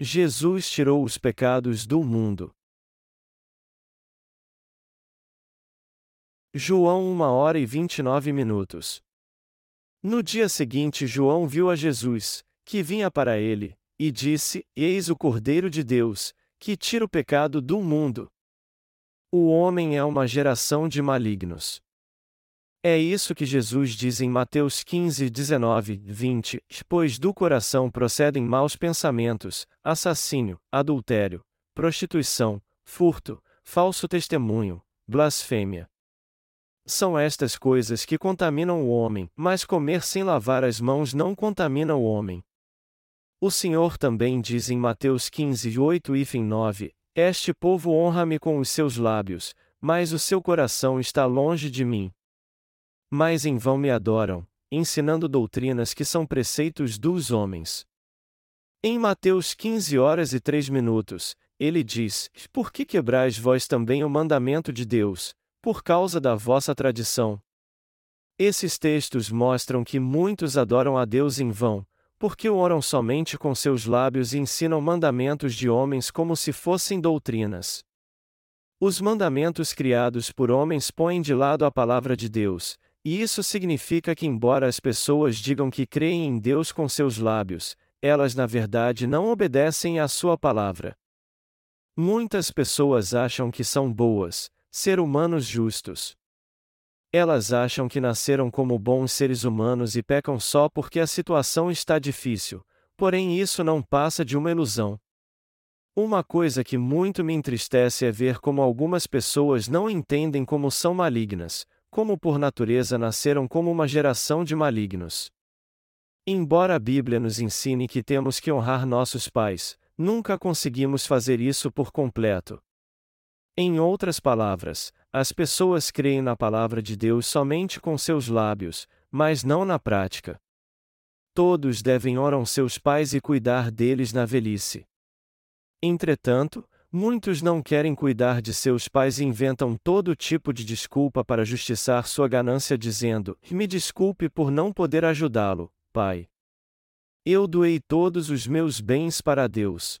Jesus tirou os pecados do mundo. João 1 hora e 29 minutos. No dia seguinte, João viu a Jesus, que vinha para ele, e disse: Eis o Cordeiro de Deus, que tira o pecado do mundo. O homem é uma geração de malignos. É isso que Jesus diz em Mateus 15, 19, 20: Pois do coração procedem maus pensamentos, assassínio, adultério, prostituição, furto, falso testemunho, blasfêmia. São estas coisas que contaminam o homem, mas comer sem lavar as mãos não contamina o homem. O Senhor também diz em Mateus 15, 8 e 9: Este povo honra-me com os seus lábios, mas o seu coração está longe de mim. Mas em vão me adoram, ensinando doutrinas que são preceitos dos homens. Em Mateus 15 horas e 3 minutos, ele diz: Por que quebrais vós também o mandamento de Deus, por causa da vossa tradição. Esses textos mostram que muitos adoram a Deus em vão, porque oram somente com seus lábios e ensinam mandamentos de homens como se fossem doutrinas. Os mandamentos criados por homens põem de lado a palavra de Deus, e isso significa que, embora as pessoas digam que creem em Deus com seus lábios, elas na verdade não obedecem à sua palavra. Muitas pessoas acham que são boas, ser humanos justos. Elas acham que nasceram como bons seres humanos e pecam só porque a situação está difícil, porém isso não passa de uma ilusão. Uma coisa que muito me entristece é ver como algumas pessoas não entendem como são malignas, como por natureza nasceram como uma geração de malignos. Embora a Bíblia nos ensine que temos que honrar nossos pais, nunca conseguimos fazer isso por completo. Em outras palavras, as pessoas creem na palavra de Deus somente com seus lábios, mas não na prática. Todos devem orar seus pais e cuidar deles na velhice. Entretanto, muitos não querem cuidar de seus pais e inventam todo tipo de desculpa para justiçar sua ganância, dizendo: Me desculpe por não poder ajudá-lo, pai. Eu doei todos os meus bens para Deus.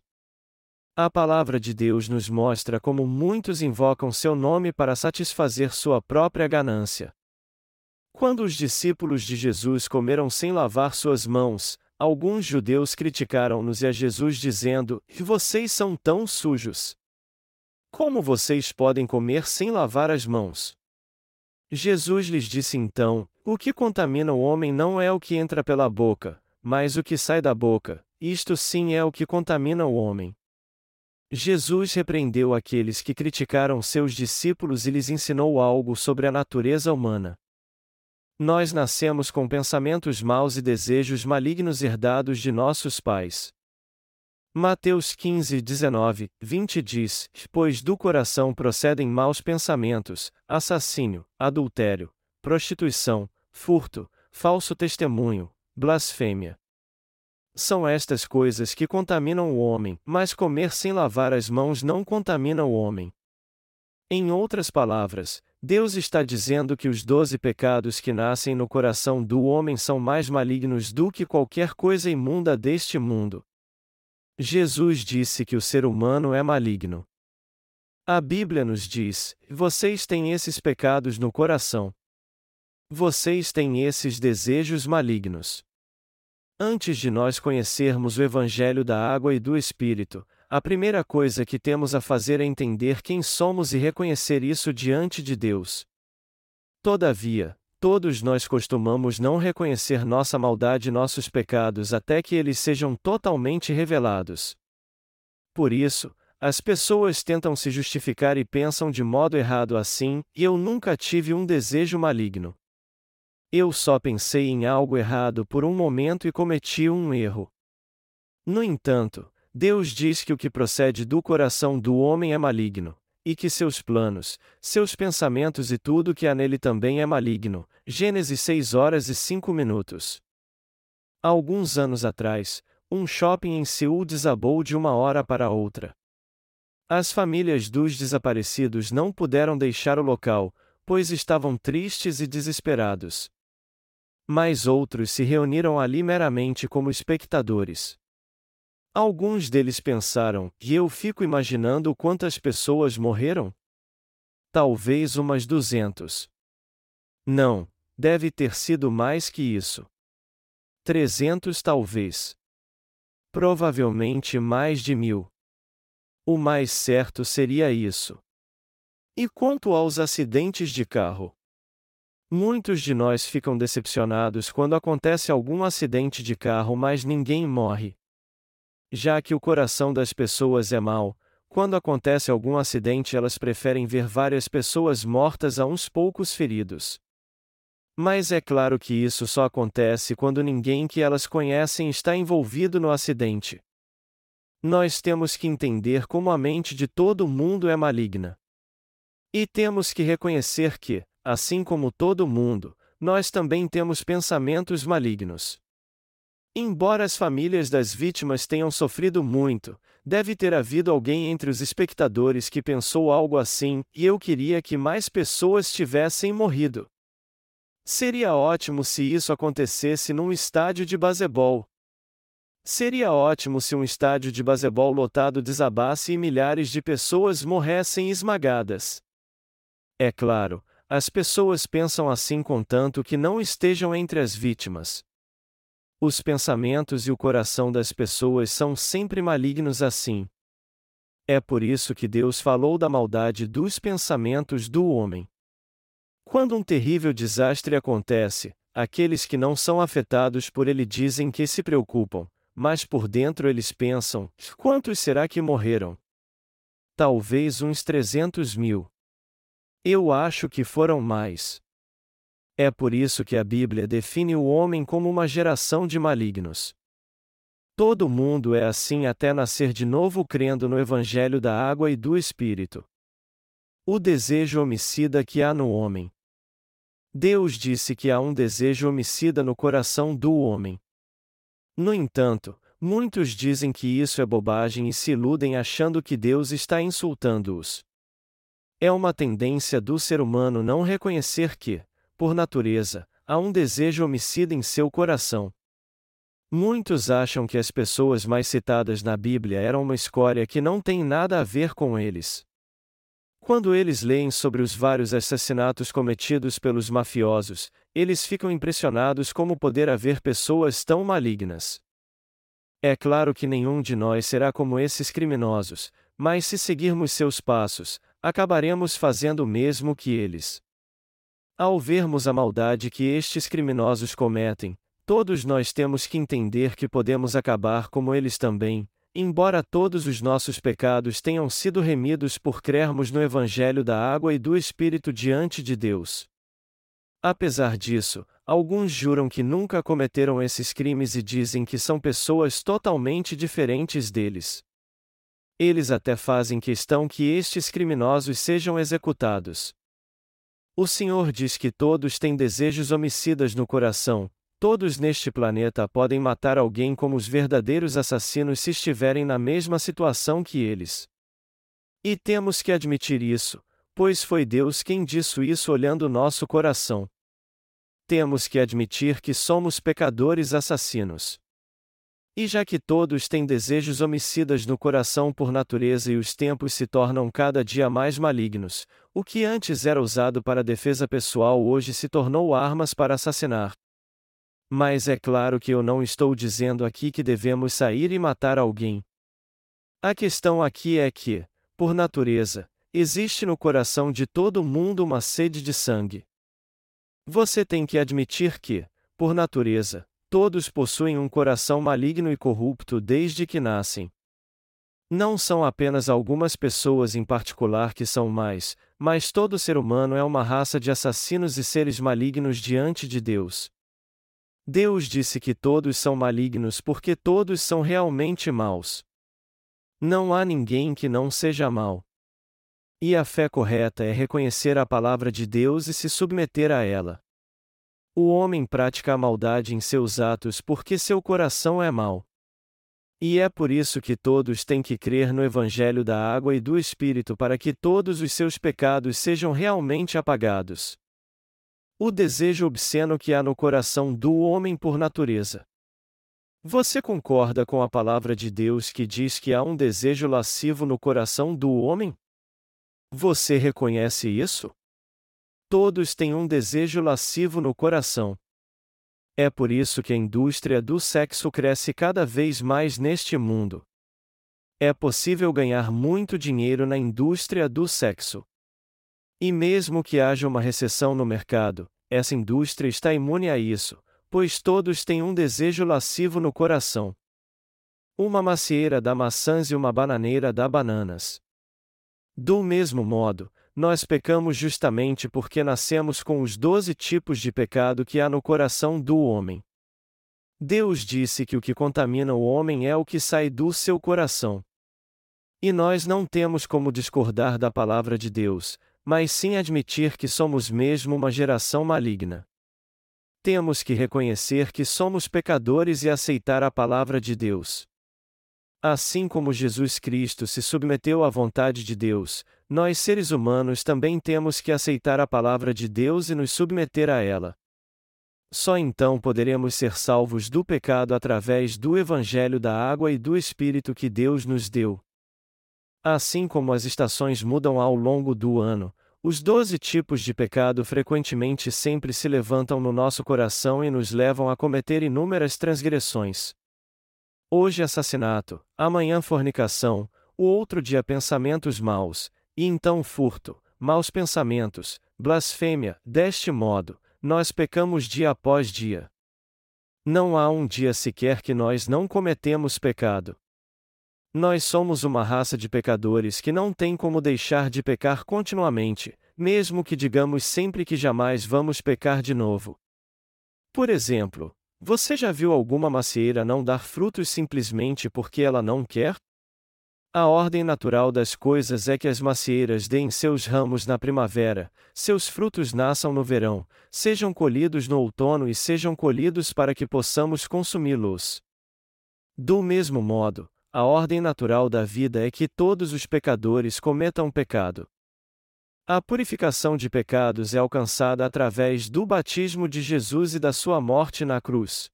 A palavra de Deus nos mostra como muitos invocam seu nome para satisfazer sua própria ganância. Quando os discípulos de Jesus comeram sem lavar suas mãos, alguns judeus criticaram-nos e a Jesus dizendo: Vocês são tão sujos. Como vocês podem comer sem lavar as mãos? Jesus lhes disse então: O que contamina o homem não é o que entra pela boca, mas o que sai da boca, isto sim é o que contamina o homem. Jesus repreendeu aqueles que criticaram seus discípulos e lhes ensinou algo sobre a natureza humana. Nós nascemos com pensamentos maus e desejos malignos herdados de nossos pais. Mateus 15, 19, 20 diz: Pois do coração procedem maus pensamentos, assassínio, adultério, prostituição, furto, falso testemunho, blasfêmia. São estas coisas que contaminam o homem, mas comer sem lavar as mãos não contamina o homem. Em outras palavras, Deus está dizendo que os doze pecados que nascem no coração do homem são mais malignos do que qualquer coisa imunda deste mundo. Jesus disse que o ser humano é maligno. A Bíblia nos diz: vocês têm esses pecados no coração. Vocês têm esses desejos malignos. Antes de nós conhecermos o Evangelho da Água e do Espírito, a primeira coisa que temos a fazer é entender quem somos e reconhecer isso diante de Deus. Todavia, todos nós costumamos não reconhecer nossa maldade e nossos pecados até que eles sejam totalmente revelados. Por isso, as pessoas tentam se justificar e pensam de modo errado assim: eu nunca tive um desejo maligno. Eu só pensei em algo errado por um momento e cometi um erro. No entanto, Deus diz que o que procede do coração do homem é maligno, e que seus planos, seus pensamentos e tudo que há nele também é maligno. Gênesis 6 horas e 5 minutos. Alguns anos atrás, um shopping em Seul desabou de uma hora para outra. As famílias dos desaparecidos não puderam deixar o local, pois estavam tristes e desesperados mas outros se reuniram ali meramente como espectadores. Alguns deles pensaram, e eu fico imaginando quantas pessoas morreram? Talvez umas duzentos. Não, deve ter sido mais que isso. Trezentos talvez. Provavelmente mais de mil. O mais certo seria isso. E quanto aos acidentes de carro? Muitos de nós ficam decepcionados quando acontece algum acidente de carro, mas ninguém morre. Já que o coração das pessoas é mau, quando acontece algum acidente elas preferem ver várias pessoas mortas a uns poucos feridos. Mas é claro que isso só acontece quando ninguém que elas conhecem está envolvido no acidente. Nós temos que entender como a mente de todo mundo é maligna. E temos que reconhecer que, assim como todo mundo, nós também temos pensamentos malignos. Embora as famílias das vítimas tenham sofrido muito, deve ter havido alguém entre os espectadores que pensou algo assim, e eu queria que mais pessoas tivessem morrido. Seria ótimo se isso acontecesse num estádio de baseball. Seria ótimo se um estádio de baseball lotado desabasse e milhares de pessoas morressem esmagadas. É claro, as pessoas pensam assim contanto que não estejam entre as vítimas. Os pensamentos e o coração das pessoas são sempre malignos assim. É por isso que Deus falou da maldade dos pensamentos do homem. Quando um terrível desastre acontece, aqueles que não são afetados por ele dizem que se preocupam, mas por dentro eles pensam: quantos será que morreram? Talvez uns 300 mil. Eu acho que foram mais. É por isso que a Bíblia define o homem como uma geração de malignos. Todo mundo é assim até nascer de novo crendo no Evangelho da água e do Espírito. O desejo homicida que há no homem. Deus disse que há um desejo homicida no coração do homem. No entanto, muitos dizem que isso é bobagem e se iludem achando que Deus está insultando-os. É uma tendência do ser humano não reconhecer que, por natureza, há um desejo homicida em seu coração. Muitos acham que as pessoas mais citadas na Bíblia eram uma escória que não tem nada a ver com eles. Quando eles leem sobre os vários assassinatos cometidos pelos mafiosos, eles ficam impressionados como poder haver pessoas tão malignas. É claro que nenhum de nós será como esses criminosos, mas se seguirmos seus passos, acabaremos fazendo o mesmo que eles. Ao vermos a maldade que estes criminosos cometem, todos nós temos que entender que podemos acabar como eles também, embora todos os nossos pecados tenham sido remidos por crermos no Evangelho da água e do Espírito diante de Deus. Apesar disso, alguns juram que nunca cometeram esses crimes e dizem que são pessoas totalmente diferentes deles. Eles até fazem questão que estes criminosos sejam executados. O Senhor diz que todos têm desejos homicidas no coração, todos neste planeta podem matar alguém como os verdadeiros assassinos se estiverem na mesma situação que eles. E temos que admitir isso, pois foi Deus quem disse isso olhando nosso coração. Temos que admitir que somos pecadores assassinos. E já que todos têm desejos homicidas no coração por natureza e os tempos se tornam cada dia mais malignos, o que antes era usado para defesa pessoal hoje se tornou armas para assassinar. Mas é claro que eu não estou dizendo aqui que devemos sair e matar alguém. A questão aqui é que, por natureza, existe no coração de todo mundo uma sede de sangue. Você tem que admitir que, por natureza, Todos possuem um coração maligno e corrupto desde que nascem. Não são apenas algumas pessoas em particular que são mais, mas todo ser humano é uma raça de assassinos e seres malignos diante de Deus. Deus disse que todos são malignos porque todos são realmente maus. Não há ninguém que não seja mau. E a fé correta é reconhecer a palavra de Deus e se submeter a ela. O homem pratica a maldade em seus atos porque seu coração é mau. E é por isso que todos têm que crer no Evangelho da água e do Espírito para que todos os seus pecados sejam realmente apagados. O desejo obsceno que há no coração do homem por natureza. Você concorda com a palavra de Deus que diz que há um desejo lascivo no coração do homem? Você reconhece isso? Todos têm um desejo lascivo no coração. É por isso que a indústria do sexo cresce cada vez mais neste mundo. É possível ganhar muito dinheiro na indústria do sexo. E mesmo que haja uma recessão no mercado, essa indústria está imune a isso, pois todos têm um desejo lascivo no coração. Uma macieira dá maçãs e uma bananeira dá bananas. Do mesmo modo, nós pecamos justamente porque nascemos com os doze tipos de pecado que há no coração do homem. Deus disse que o que contamina o homem é o que sai do seu coração. E nós não temos como discordar da palavra de Deus, mas sim admitir que somos mesmo uma geração maligna. Temos que reconhecer que somos pecadores e aceitar a palavra de Deus. Assim como Jesus Cristo se submeteu à vontade de Deus, nós seres humanos também temos que aceitar a palavra de Deus e nos submeter a ela. Só então poderemos ser salvos do pecado através do Evangelho da água e do Espírito que Deus nos deu. Assim como as estações mudam ao longo do ano, os doze tipos de pecado frequentemente sempre se levantam no nosso coração e nos levam a cometer inúmeras transgressões. Hoje assassinato, amanhã fornicação, o outro dia pensamentos maus, e então furto, maus pensamentos, blasfêmia, deste modo, nós pecamos dia após dia. Não há um dia sequer que nós não cometemos pecado. Nós somos uma raça de pecadores que não tem como deixar de pecar continuamente, mesmo que digamos sempre que jamais vamos pecar de novo. Por exemplo, você já viu alguma macieira não dar frutos simplesmente porque ela não quer? A ordem natural das coisas é que as macieiras deem seus ramos na primavera, seus frutos nasçam no verão, sejam colhidos no outono e sejam colhidos para que possamos consumi-los. Do mesmo modo, a ordem natural da vida é que todos os pecadores cometam pecado. A purificação de pecados é alcançada através do batismo de Jesus e da sua morte na cruz.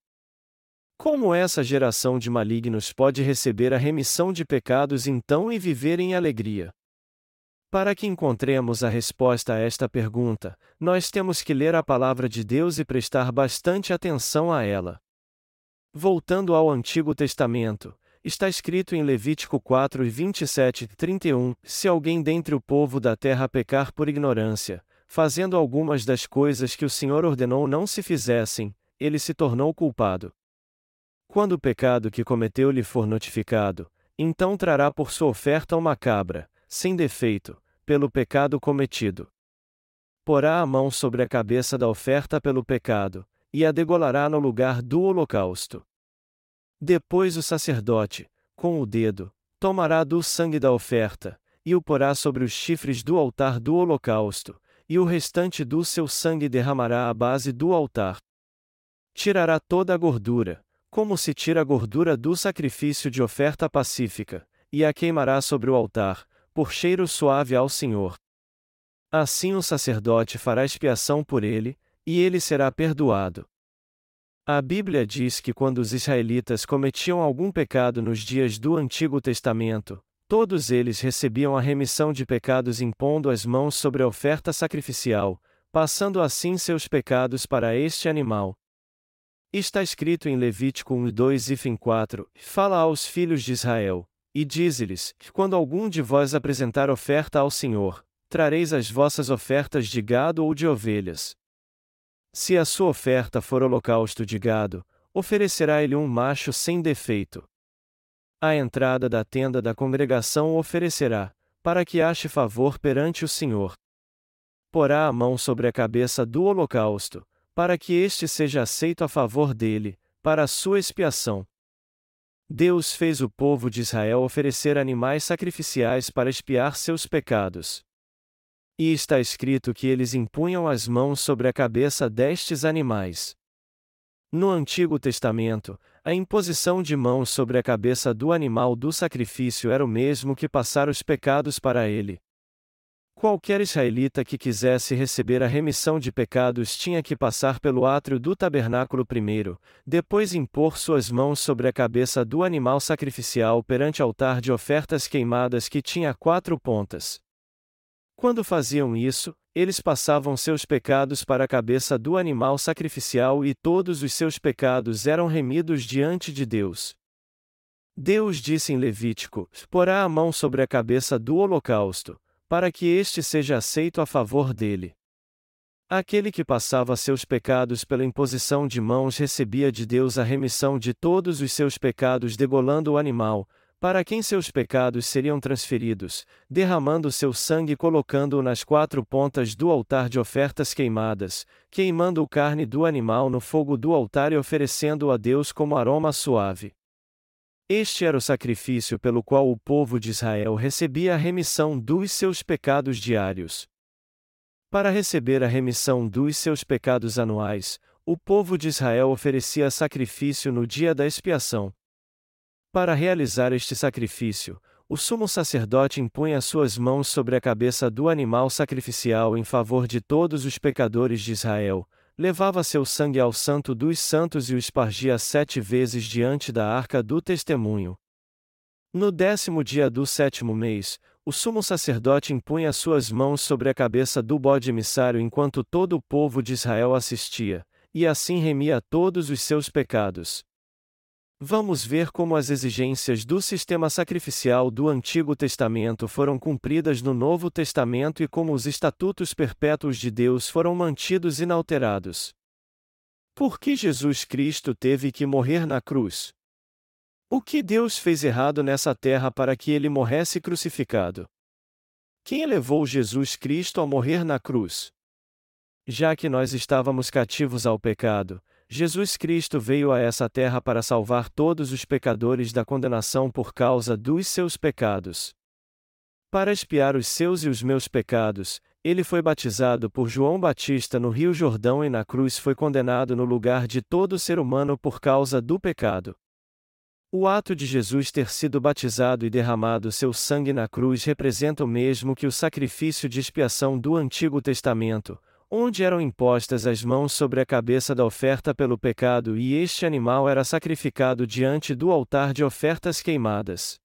Como essa geração de malignos pode receber a remissão de pecados então e viver em alegria? Para que encontremos a resposta a esta pergunta, nós temos que ler a palavra de Deus e prestar bastante atenção a ela. Voltando ao Antigo Testamento, está escrito em Levítico 4 e 27 31: Se alguém dentre o povo da terra pecar por ignorância, fazendo algumas das coisas que o Senhor ordenou não se fizessem, ele se tornou culpado. Quando o pecado que cometeu lhe for notificado, então trará por sua oferta uma cabra, sem defeito, pelo pecado cometido. Porá a mão sobre a cabeça da oferta pelo pecado, e a degolará no lugar do holocausto. Depois o sacerdote, com o dedo, tomará do sangue da oferta, e o porá sobre os chifres do altar do holocausto, e o restante do seu sangue derramará à base do altar. Tirará toda a gordura, como se tira a gordura do sacrifício de oferta pacífica, e a queimará sobre o altar, por cheiro suave ao Senhor. Assim o sacerdote fará expiação por ele, e ele será perdoado. A Bíblia diz que quando os israelitas cometiam algum pecado nos dias do Antigo Testamento, todos eles recebiam a remissão de pecados impondo as mãos sobre a oferta sacrificial, passando assim seus pecados para este animal, Está escrito em Levítico 1 2 e fim 4, Fala aos filhos de Israel, e dize-lhes, quando algum de vós apresentar oferta ao Senhor, trareis as vossas ofertas de gado ou de ovelhas. Se a sua oferta for holocausto de gado, oferecerá ele um macho sem defeito. A entrada da tenda da congregação oferecerá, para que ache favor perante o Senhor. Porá a mão sobre a cabeça do holocausto, para que este seja aceito a favor dele, para a sua expiação. Deus fez o povo de Israel oferecer animais sacrificiais para expiar seus pecados. E está escrito que eles impunham as mãos sobre a cabeça destes animais. No Antigo Testamento, a imposição de mãos sobre a cabeça do animal do sacrifício era o mesmo que passar os pecados para ele. Qualquer israelita que quisesse receber a remissão de pecados tinha que passar pelo átrio do tabernáculo primeiro, depois impor suas mãos sobre a cabeça do animal sacrificial perante altar de ofertas queimadas que tinha quatro pontas. Quando faziam isso, eles passavam seus pecados para a cabeça do animal sacrificial e todos os seus pecados eram remidos diante de Deus. Deus disse em Levítico: Porá a mão sobre a cabeça do holocausto, para que este seja aceito a favor dele. Aquele que passava seus pecados pela imposição de mãos recebia de Deus a remissão de todos os seus pecados degolando o animal, para quem seus pecados seriam transferidos, derramando seu sangue e colocando-o nas quatro pontas do altar de ofertas queimadas, queimando o carne do animal no fogo do altar e oferecendo-o a Deus como aroma suave. Este era o sacrifício pelo qual o povo de Israel recebia a remissão dos seus pecados diários. Para receber a remissão dos seus pecados anuais, o povo de Israel oferecia sacrifício no dia da expiação, para realizar este sacrifício, o sumo sacerdote impunha suas mãos sobre a cabeça do animal sacrificial em favor de todos os pecadores de Israel, levava seu sangue ao Santo dos Santos e o espargia sete vezes diante da arca do testemunho. No décimo dia do sétimo mês, o sumo sacerdote impunha suas mãos sobre a cabeça do bode emissário enquanto todo o povo de Israel assistia, e assim remia todos os seus pecados. Vamos ver como as exigências do sistema sacrificial do Antigo Testamento foram cumpridas no Novo Testamento e como os estatutos perpétuos de Deus foram mantidos inalterados. Por que Jesus Cristo teve que morrer na cruz? O que Deus fez errado nessa terra para que ele morresse crucificado? Quem levou Jesus Cristo a morrer na cruz? Já que nós estávamos cativos ao pecado, Jesus Cristo veio a essa terra para salvar todos os pecadores da condenação por causa dos seus pecados. Para expiar os seus e os meus pecados, ele foi batizado por João Batista no Rio Jordão e na cruz foi condenado no lugar de todo ser humano por causa do pecado. O ato de Jesus ter sido batizado e derramado seu sangue na cruz representa o mesmo que o sacrifício de expiação do Antigo Testamento, onde eram impostas as mãos sobre a cabeça da oferta pelo pecado e este animal era sacrificado diante do altar de ofertas queimadas.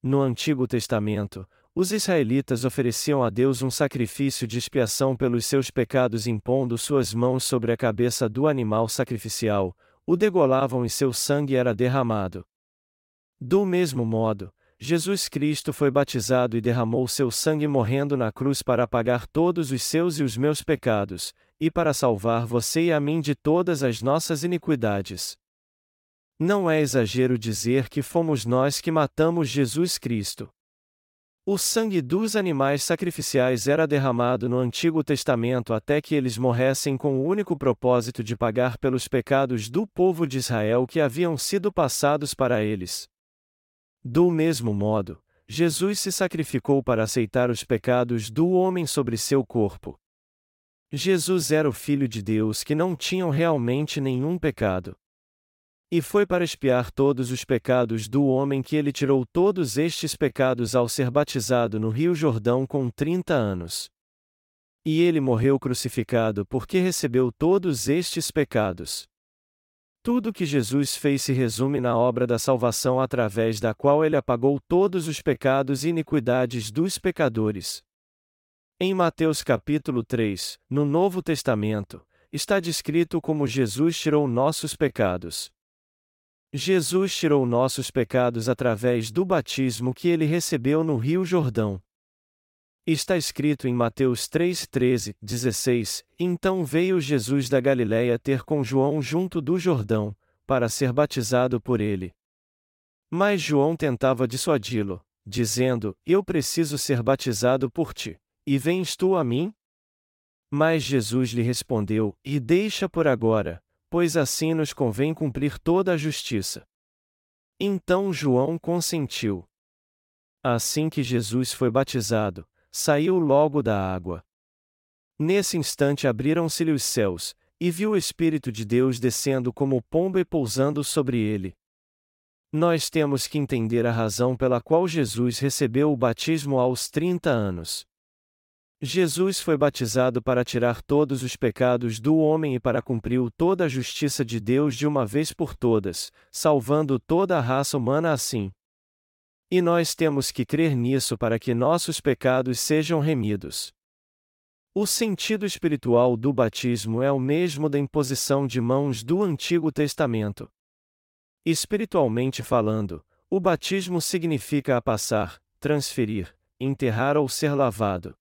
No Antigo Testamento, os israelitas ofereciam a Deus um sacrifício de expiação pelos seus pecados impondo suas mãos sobre a cabeça do animal sacrificial, o degolavam e seu sangue era derramado. Do mesmo modo, Jesus Cristo foi batizado e derramou seu sangue morrendo na cruz para apagar todos os seus e os meus pecados, e para salvar você e a mim de todas as nossas iniquidades. Não é exagero dizer que fomos nós que matamos Jesus Cristo. O sangue dos animais sacrificiais era derramado no Antigo Testamento até que eles morressem com o único propósito de pagar pelos pecados do povo de Israel que haviam sido passados para eles. Do mesmo modo, Jesus se sacrificou para aceitar os pecados do homem sobre seu corpo. Jesus era o Filho de Deus que não tinham realmente nenhum pecado. E foi para expiar todos os pecados do homem que ele tirou todos estes pecados ao ser batizado no Rio Jordão com 30 anos. E ele morreu crucificado porque recebeu todos estes pecados. Tudo que Jesus fez se resume na obra da salvação através da qual ele apagou todos os pecados e iniquidades dos pecadores. Em Mateus capítulo 3, no Novo Testamento, está descrito como Jesus tirou nossos pecados. Jesus tirou nossos pecados através do batismo que ele recebeu no Rio Jordão. Está escrito em Mateus 3, 13, 16: Então veio Jesus da Galiléia ter com João junto do Jordão, para ser batizado por ele. Mas João tentava dissuadi-lo, dizendo: Eu preciso ser batizado por ti, e vens tu a mim? Mas Jesus lhe respondeu: E deixa por agora, pois assim nos convém cumprir toda a justiça. Então João consentiu. Assim que Jesus foi batizado, saiu logo da água. Nesse instante abriram-se-lhe os céus, e viu o Espírito de Deus descendo como pomba e pousando sobre ele. Nós temos que entender a razão pela qual Jesus recebeu o batismo aos 30 anos. Jesus foi batizado para tirar todos os pecados do homem e para cumprir toda a justiça de Deus de uma vez por todas, salvando toda a raça humana assim. E nós temos que crer nisso para que nossos pecados sejam remidos. O sentido espiritual do batismo é o mesmo da imposição de mãos do Antigo Testamento. Espiritualmente falando, o batismo significa a passar, transferir, enterrar ou ser lavado.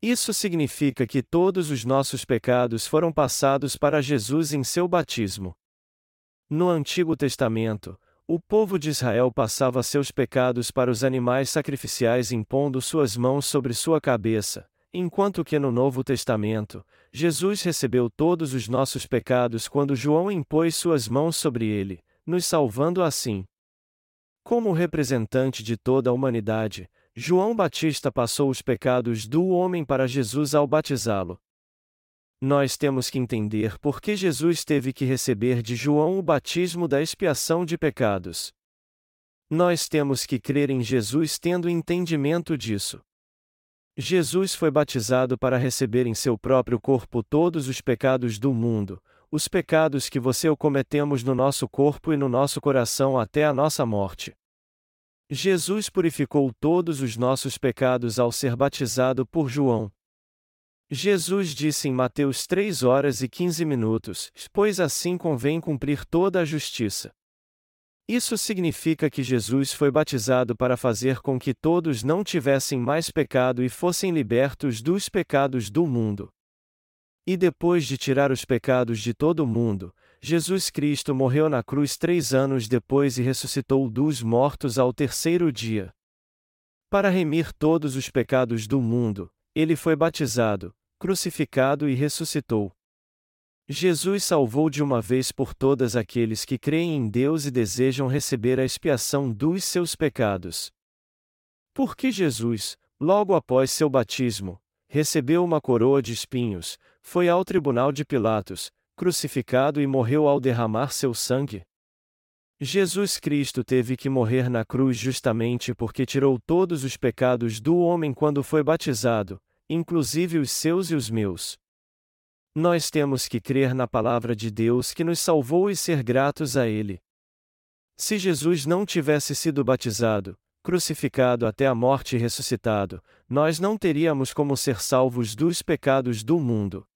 Isso significa que todos os nossos pecados foram passados para Jesus em seu batismo. No Antigo Testamento, o povo de Israel passava seus pecados para os animais sacrificiais impondo suas mãos sobre sua cabeça, enquanto que no Novo Testamento, Jesus recebeu todos os nossos pecados quando João impôs suas mãos sobre ele, nos salvando assim. Como representante de toda a humanidade, João Batista passou os pecados do homem para Jesus ao batizá-lo. Nós temos que entender por que Jesus teve que receber de João o batismo da expiação de pecados. Nós temos que crer em Jesus tendo entendimento disso. Jesus foi batizado para receber em seu próprio corpo todos os pecados do mundo, os pecados que você ou cometemos no nosso corpo e no nosso coração até a nossa morte. Jesus purificou todos os nossos pecados ao ser batizado por João. Jesus disse em Mateus 3 horas e 15 minutos: Pois assim convém cumprir toda a justiça. Isso significa que Jesus foi batizado para fazer com que todos não tivessem mais pecado e fossem libertos dos pecados do mundo. E depois de tirar os pecados de todo o mundo, Jesus Cristo morreu na cruz três anos depois e ressuscitou dos mortos ao terceiro dia. Para remir todos os pecados do mundo, ele foi batizado, crucificado e ressuscitou. Jesus salvou de uma vez por todas aqueles que creem em Deus e desejam receber a expiação dos seus pecados. Porque Jesus, logo após seu batismo, recebeu uma coroa de espinhos, foi ao tribunal de Pilatos, crucificado e morreu ao derramar seu sangue? Jesus Cristo teve que morrer na cruz justamente porque tirou todos os pecados do homem quando foi batizado, inclusive os seus e os meus. Nós temos que crer na palavra de Deus que nos salvou e ser gratos a Ele. Se Jesus não tivesse sido batizado, crucificado até a morte e ressuscitado, nós não teríamos como ser salvos dos pecados do mundo.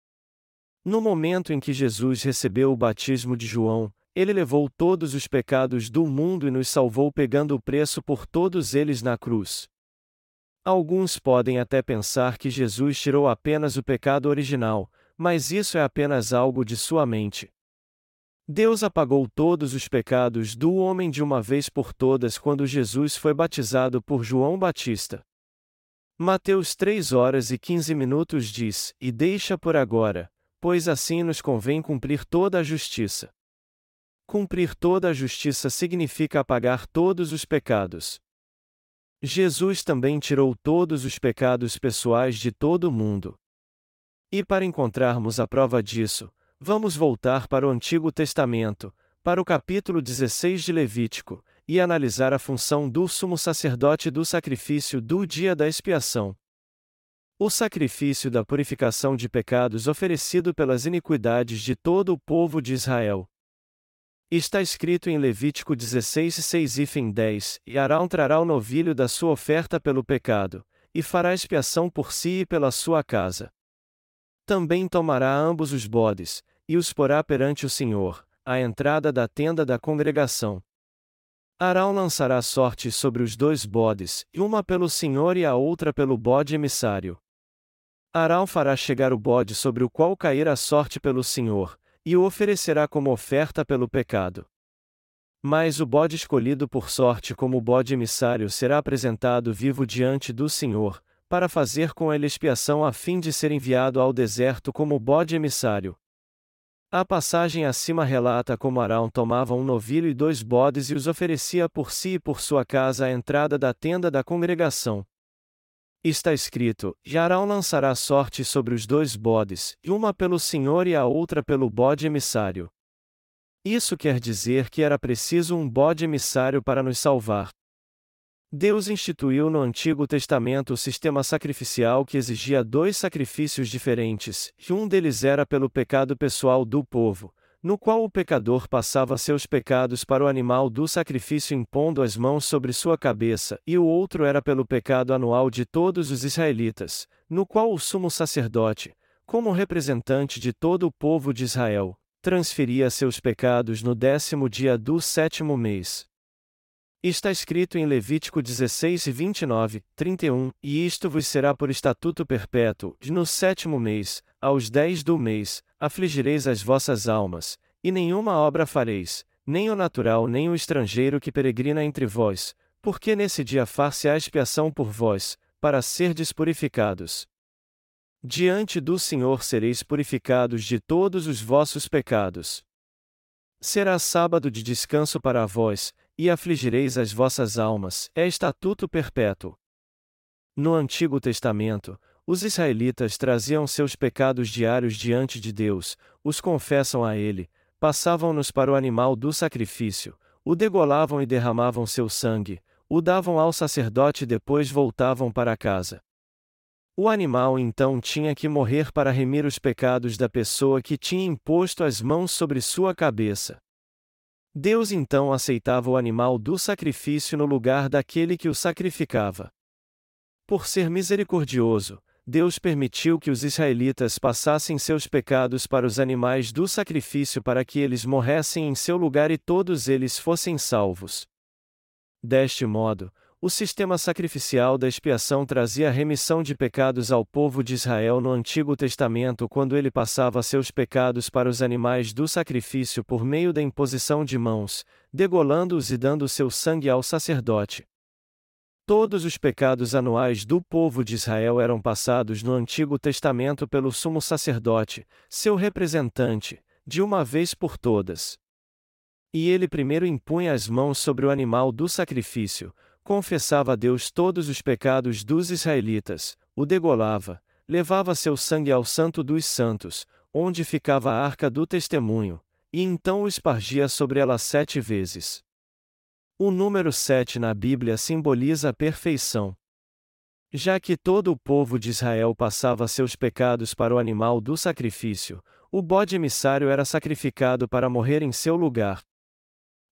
No momento em que Jesus recebeu o batismo de João, ele levou todos os pecados do mundo e nos salvou pegando o preço por todos eles na cruz. Alguns podem até pensar que Jesus tirou apenas o pecado original, mas isso é apenas algo de sua mente. Deus apagou todos os pecados do homem de uma vez por todas quando Jesus foi batizado por João Batista. Mateus 3 horas e 15 minutos diz: E deixa por agora, pois assim nos convém cumprir toda a justiça. Cumprir toda a justiça significa apagar todos os pecados. Jesus também tirou todos os pecados pessoais de todo o mundo. E para encontrarmos a prova disso, vamos voltar para o Antigo Testamento, para o capítulo 16 de Levítico, e analisar a função do sumo sacerdote do sacrifício do dia da expiação. O sacrifício da purificação de pecados oferecido pelas iniquidades de todo o povo de Israel. Está escrito em Levítico 16, 6 e 10: E Arão trará o novilho da sua oferta pelo pecado, e fará expiação por si e pela sua casa. Também tomará ambos os bodes, e os porá perante o Senhor, à entrada da tenda da congregação. Arão lançará sorte sobre os dois bodes, e uma pelo Senhor e a outra pelo bode emissário. Arão fará chegar o bode sobre o qual cair a sorte pelo Senhor, e o oferecerá como oferta pelo pecado. Mas o bode escolhido por sorte como bode emissário será apresentado vivo diante do Senhor, para fazer com ele expiação a fim de ser enviado ao deserto como bode emissário. A passagem acima relata como Arão tomava um novilho e dois bodes e os oferecia por si e por sua casa à entrada da tenda da congregação. Está escrito: E Arão lançará sorte sobre os dois bodes, uma pelo Senhor e a outra pelo bode emissário. Isso quer dizer que era preciso um bode emissário para nos salvar. Deus instituiu no Antigo Testamento o sistema sacrificial que exigia dois sacrifícios diferentes, e um deles era pelo pecado pessoal do povo, no qual o pecador passava seus pecados para o animal do sacrifício impondo as mãos sobre sua cabeça, e o outro era pelo pecado anual de todos os israelitas, no qual o sumo sacerdote, como representante de todo o povo de Israel, transferia seus pecados no décimo dia do sétimo mês. Está escrito em Levítico 16 e 29, 31, e isto vos será por estatuto perpétuo, no sétimo mês, aos dez do mês, afligireis as vossas almas, e nenhuma obra fareis, nem o natural nem o estrangeiro que peregrina entre vós, porque nesse dia far-se a expiação por vós, para serdes purificados. Diante do Senhor sereis purificados de todos os vossos pecados. Será sábado de descanso para vós, e afligireis as vossas almas, é estatuto perpétuo. No Antigo Testamento, os israelitas traziam seus pecados diários diante de Deus, os confessam a Ele, passavam-nos para o animal do sacrifício, o degolavam e derramavam seu sangue, o davam ao sacerdote e depois voltavam para casa. O animal então tinha que morrer para remir os pecados da pessoa que tinha imposto as mãos sobre sua cabeça. Deus então aceitava o animal do sacrifício no lugar daquele que o sacrificava. Por ser misericordioso, Deus permitiu que os israelitas passassem seus pecados para os animais do sacrifício para que eles morressem em seu lugar e todos eles fossem salvos. Deste modo, o sistema sacrificial da expiação trazia remissão de pecados ao povo de Israel no Antigo Testamento quando ele passava seus pecados para os animais do sacrifício por meio da imposição de mãos, degolando-os e dando seu sangue ao sacerdote. Todos os pecados anuais do povo de Israel eram passados no Antigo Testamento pelo sumo sacerdote, seu representante, de uma vez por todas. E ele primeiro impunha as mãos sobre o animal do sacrifício, confessava a Deus todos os pecados dos israelitas, o degolava, levava seu sangue ao Santo dos Santos, onde ficava a arca do testemunho, e então o espargia sobre ela sete vezes. O número sete na Bíblia simboliza a perfeição. Já que todo o povo de Israel passava seus pecados para o animal do sacrifício, o bode emissário era sacrificado para morrer em seu lugar.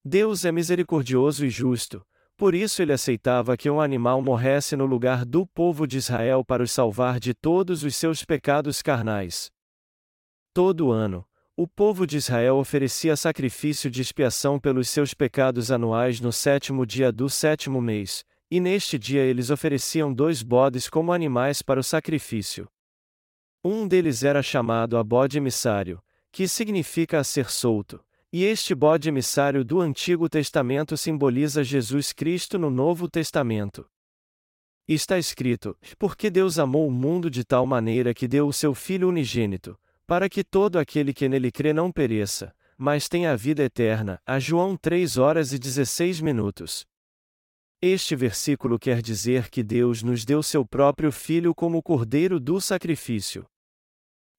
Deus é misericordioso e justo, por isso ele aceitava que um animal morresse no lugar do povo de Israel para os salvar de todos os seus pecados carnais. Todo ano, o povo de Israel oferecia sacrifício de expiação pelos seus pecados anuais no sétimo dia do sétimo mês, e neste dia eles ofereciam dois bodes como animais para o sacrifício. Um deles era chamado a bode emissário, que significa a ser solto, e este bode emissário do Antigo Testamento simboliza Jesus Cristo no Novo Testamento. Está escrito: Porque Deus amou o mundo de tal maneira que deu o seu Filho unigênito, para que todo aquele que nele crê não pereça, mas tenha a vida eterna. A João 3 horas e 16 minutos. Este versículo quer dizer que Deus nos deu seu próprio Filho como cordeiro do sacrifício.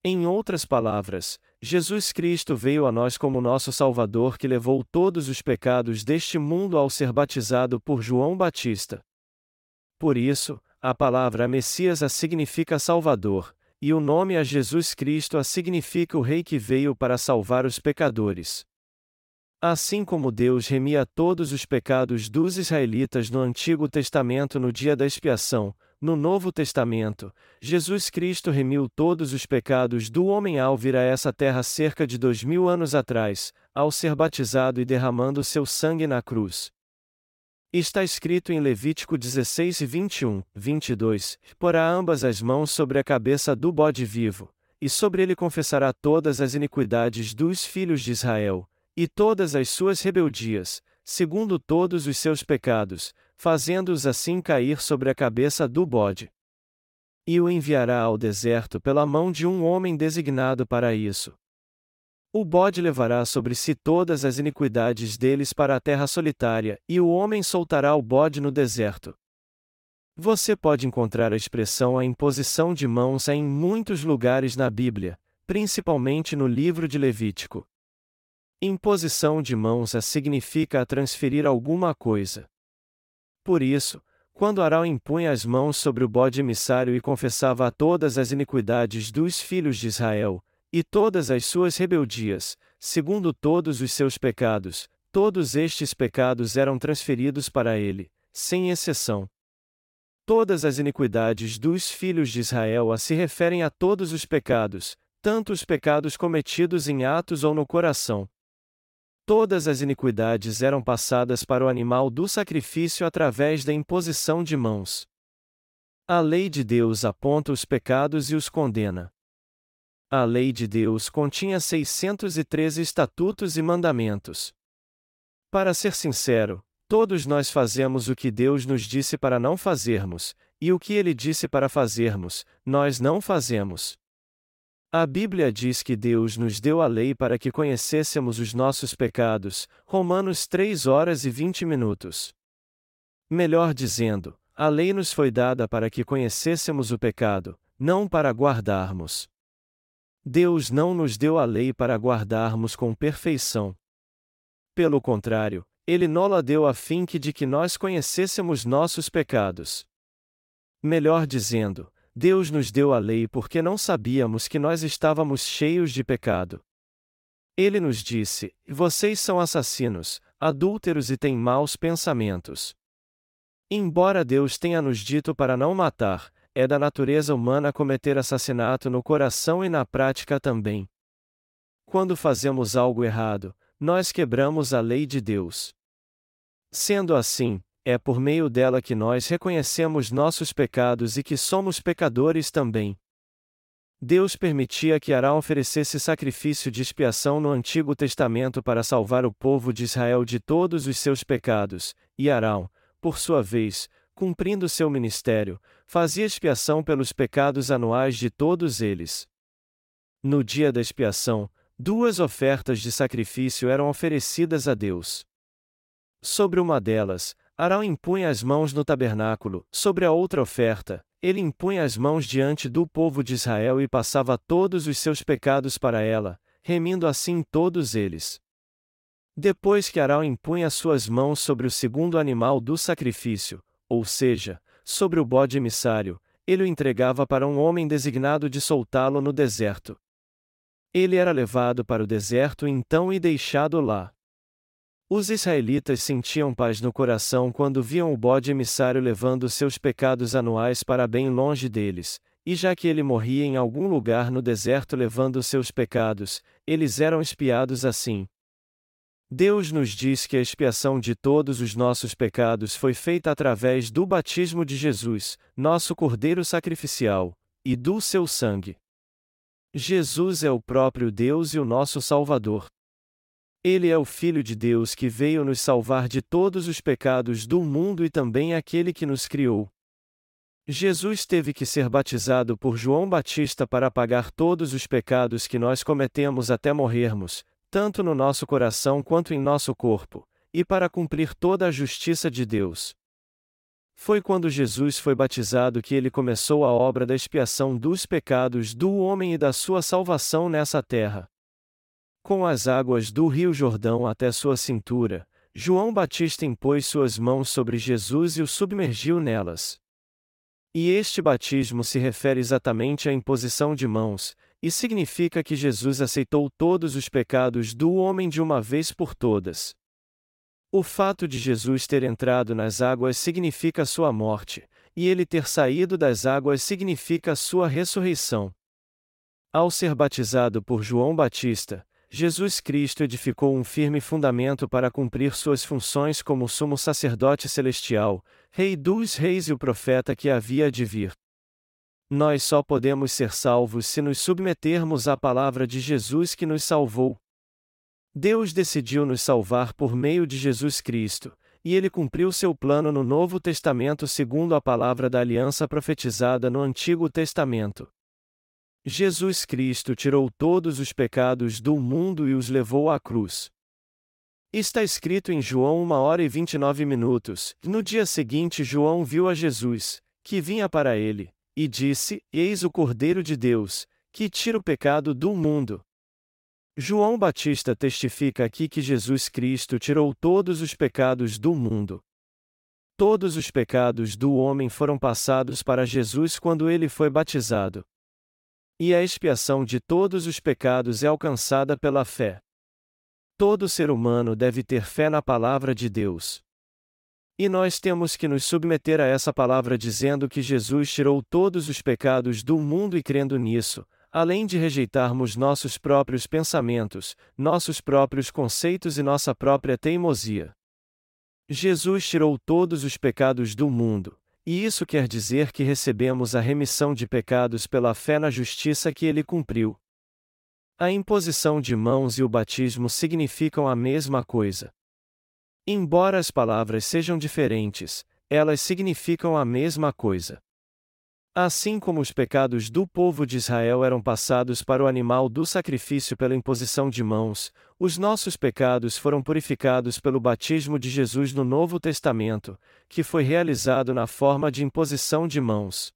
Em outras palavras, Jesus Cristo veio a nós como nosso Salvador que levou todos os pecados deste mundo ao ser batizado por João Batista. Por isso, a palavra Messias significa Salvador, e o nome a Jesus Cristo a significa o Rei que veio para salvar os pecadores. Assim como Deus remia todos os pecados dos israelitas no Antigo Testamento no dia da expiação, no Novo Testamento, Jesus Cristo remiu todos os pecados do homem ao vir a essa terra cerca de dois mil anos atrás, ao ser batizado e derramando seu sangue na cruz. Está escrito em Levítico 16 e 21, 22: Porá ambas as mãos sobre a cabeça do bode vivo, e sobre ele confessará todas as iniquidades dos filhos de Israel, e todas as suas rebeldias, segundo todos os seus pecados, fazendo-os assim cair sobre a cabeça do bode. E o enviará ao deserto pela mão de um homem designado para isso. O bode levará sobre si todas as iniquidades deles para a terra solitária, e o homem soltará o bode no deserto. Você pode encontrar a expressão a imposição de mãos em muitos lugares na Bíblia, principalmente no livro de Levítico. Imposição de mãos a significa a transferir alguma coisa. Por isso, Quando Arão impunha as mãos sobre o bode emissário e confessava a todas as iniquidades dos filhos de Israel, e todas as suas rebeldias, segundo todos os seus pecados, todos estes pecados eram transferidos para ele, sem exceção. Todas as iniquidades dos filhos de Israel a se referem a todos os pecados, tanto os pecados cometidos em atos ou no coração. Todas as iniquidades eram passadas para o animal do sacrifício através da imposição de mãos. A lei de Deus aponta os pecados e os condena. A lei de Deus continha 613 estatutos e mandamentos. Para ser sincero, todos nós fazemos o que Deus nos disse para não fazermos, e o que ele disse para fazermos, nós não fazemos. A Bíblia diz que Deus nos deu a lei para que conhecêssemos os nossos pecados, Romanos 3 horas e 20 minutos. Melhor dizendo, a lei nos foi dada para que conhecêssemos o pecado, não para guardarmos. Deus não nos deu a lei para guardarmos com perfeição. Pelo contrário, Ele nola deu a fim que de que nós conhecêssemos nossos pecados. Melhor dizendo, Deus nos deu a lei porque não sabíamos que nós estávamos cheios de pecado. Ele nos disse: Vocês são assassinos, adúlteros e têm maus pensamentos. Embora Deus tenha nos dito para não matar, é da natureza humana cometer assassinato no coração e na prática também. Quando fazemos algo errado, nós quebramos a lei de Deus. Sendo assim, é por meio dela que nós reconhecemos nossos pecados e que somos pecadores também. Deus permitia que Arão oferecesse sacrifício de expiação no Antigo Testamento para salvar o povo de Israel de todos os seus pecados, e Arão, por sua vez, cumprindo seu ministério, fazia expiação pelos pecados anuais de todos eles. No dia da expiação, duas ofertas de sacrifício eram oferecidas a Deus. Sobre uma delas, Arão impunha as mãos no tabernáculo, sobre a outra oferta, ele impunha as mãos diante do povo de Israel e passava todos os seus pecados para ela, remindo assim todos eles. Depois que Arão impunha suas mãos sobre o segundo animal do sacrifício, ou seja, sobre o bode emissário, ele o entregava para um homem designado de soltá-lo no deserto. Ele era levado para o deserto então e deixado lá. Os israelitas sentiam paz no coração quando viam o bode emissário levando seus pecados anuais para bem longe deles, e já que ele morria em algum lugar no deserto levando seus pecados, eles eram espiados assim, Deus nos diz que a expiação de todos os nossos pecados foi feita através do batismo de Jesus, nosso Cordeiro sacrificial, e do seu sangue. Jesus é o próprio Deus e o nosso Salvador. Ele é o Filho de Deus que veio nos salvar de todos os pecados do mundo e também aquele que nos criou. Jesus teve que ser batizado por João Batista para apagar todos os pecados que nós cometemos até morrermos, tanto no nosso coração quanto em nosso corpo, e para cumprir toda a justiça de Deus. Foi quando Jesus foi batizado que ele começou a obra da expiação dos pecados do homem e da sua salvação nessa terra. Com as águas do Rio Jordão até sua cintura, João Batista impôs suas mãos sobre Jesus e o submergiu nelas. E este batismo se refere exatamente à imposição de mãos, e significa que Jesus aceitou todos os pecados do homem de uma vez por todas. O fato de Jesus ter entrado nas águas significa sua morte, e ele ter saído das águas significa sua ressurreição. Ao ser batizado por João Batista, Jesus Cristo edificou um firme fundamento para cumprir suas funções como sumo sacerdote celestial, Rei dos Reis e o profeta que havia de vir. Nós só podemos ser salvos se nos submetermos à palavra de Jesus que nos salvou. Deus decidiu nos salvar por meio de Jesus Cristo, e ele cumpriu seu plano no Novo Testamento segundo a palavra da aliança profetizada no Antigo Testamento. Jesus Cristo tirou todos os pecados do mundo e os levou à cruz. Está escrito em João 1 hora e 29 minutos. No dia seguinte, João viu a Jesus, que vinha para ele, e disse: Eis o Cordeiro de Deus, que tira o pecado do mundo. João Batista testifica aqui que Jesus Cristo tirou todos os pecados do mundo. Todos os pecados do homem foram passados para Jesus quando ele foi batizado. E a expiação de todos os pecados é alcançada pela fé. Todo ser humano deve ter fé na palavra de Deus. E nós temos que nos submeter a essa palavra dizendo que Jesus tirou todos os pecados do mundo e crendo nisso, além de rejeitarmos nossos próprios pensamentos, nossos próprios conceitos e nossa própria teimosia. Jesus tirou todos os pecados do mundo, e isso quer dizer que recebemos a remissão de pecados pela fé na justiça que ele cumpriu. A imposição de mãos e o batismo significam a mesma coisa. Embora as palavras sejam diferentes, elas significam a mesma coisa. Assim como os pecados do povo de Israel eram passados para o animal do sacrifício pela imposição de mãos, os nossos pecados foram purificados pelo batismo de Jesus no Novo Testamento, que foi realizado na forma de imposição de mãos.